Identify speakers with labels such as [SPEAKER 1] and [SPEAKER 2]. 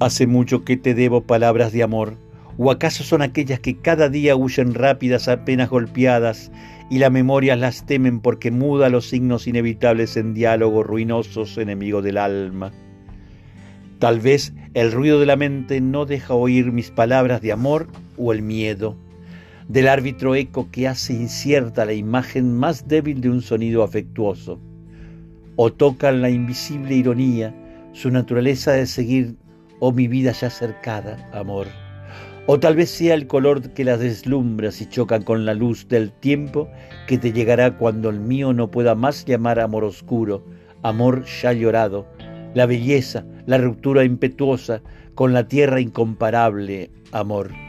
[SPEAKER 1] Hace mucho que te debo palabras de amor, o acaso son aquellas que cada día huyen rápidas apenas golpeadas y la memoria las temen porque muda los signos inevitables en diálogos ruinosos enemigos del alma. Tal vez el ruido de la mente no deja oír mis palabras de amor o el miedo, del árbitro eco que hace incierta la imagen más débil de un sonido afectuoso, o tocan la invisible ironía, su naturaleza de seguir, oh mi vida ya cercada, amor. O tal vez sea el color que las deslumbra si chocan con la luz del tiempo que te llegará cuando el mío no pueda más llamar amor oscuro, amor ya llorado, la belleza, la ruptura impetuosa con la tierra incomparable, amor.